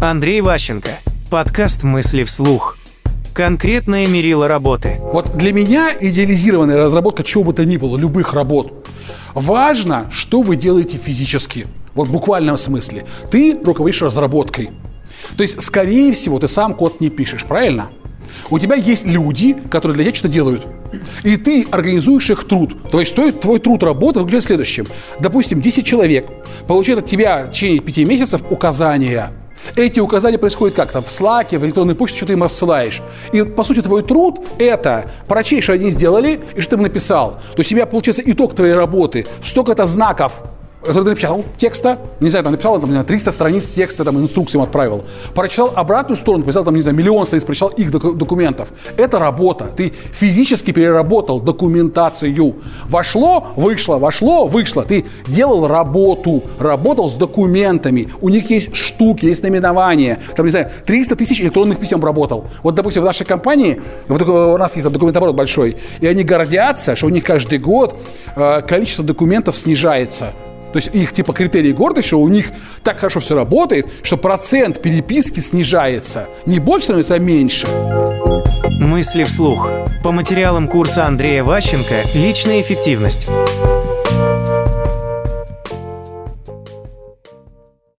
Андрей Ващенко. Подкаст «Мысли вслух». Конкретное мерило работы. Вот для меня идеализированная разработка чего бы то ни было, любых работ, важно, что вы делаете физически. Вот в буквальном смысле. Ты руководишь разработкой. То есть, скорее всего, ты сам код не пишешь, правильно? У тебя есть люди, которые для тебя что-то делают. И ты организуешь их труд. То есть, что твой труд работы выглядит следующим. Допустим, 10 человек получают от тебя в течение 5 месяцев указания. Эти указания происходят как там в Slack, в электронной почте, что ты им рассылаешь. И по сути твой труд – это прочесть, что они сделали и что ты им написал. То есть у тебя получается итог твоей работы. Столько-то знаков написал текста, не знаю, там написал там, 300 страниц текста, там инструкциям отправил, прочитал обратную сторону, написал там, не знаю, миллион страниц, прочитал их документов. Это работа. Ты физически переработал документацию. Вошло, вышло, вошло, вышло. Ты делал работу, работал с документами. У них есть штуки, есть наименования. Там, не знаю, 300 тысяч электронных писем работал. Вот, допустим, в нашей компании, вот у нас есть документооборот большой, и они гордятся, что у них каждый год э, количество документов снижается. То есть их типа критерии гордости, что у них так хорошо все работает, что процент переписки снижается. Не больше становится, а меньше. Мысли вслух. По материалам курса Андрея Ващенко «Личная эффективность».